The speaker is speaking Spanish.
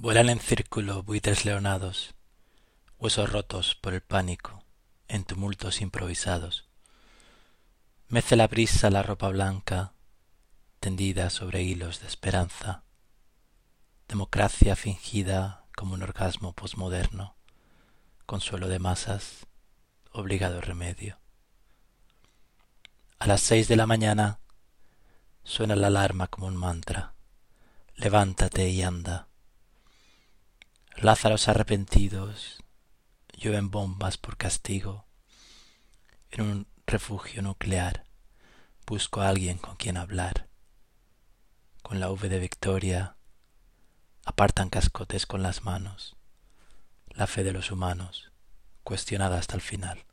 Vuelan en círculo buitres leonados, huesos rotos por el pánico, en tumultos improvisados. Mece la brisa la ropa blanca, tendida sobre hilos de esperanza. Democracia fingida como un orgasmo posmoderno, consuelo de masas, obligado remedio. A las seis de la mañana suena la alarma como un mantra. Levántate y anda. Lázaros arrepentidos llueven bombas por castigo. En un refugio nuclear busco a alguien con quien hablar. Con la V de victoria apartan cascotes con las manos. La fe de los humanos cuestionada hasta el final.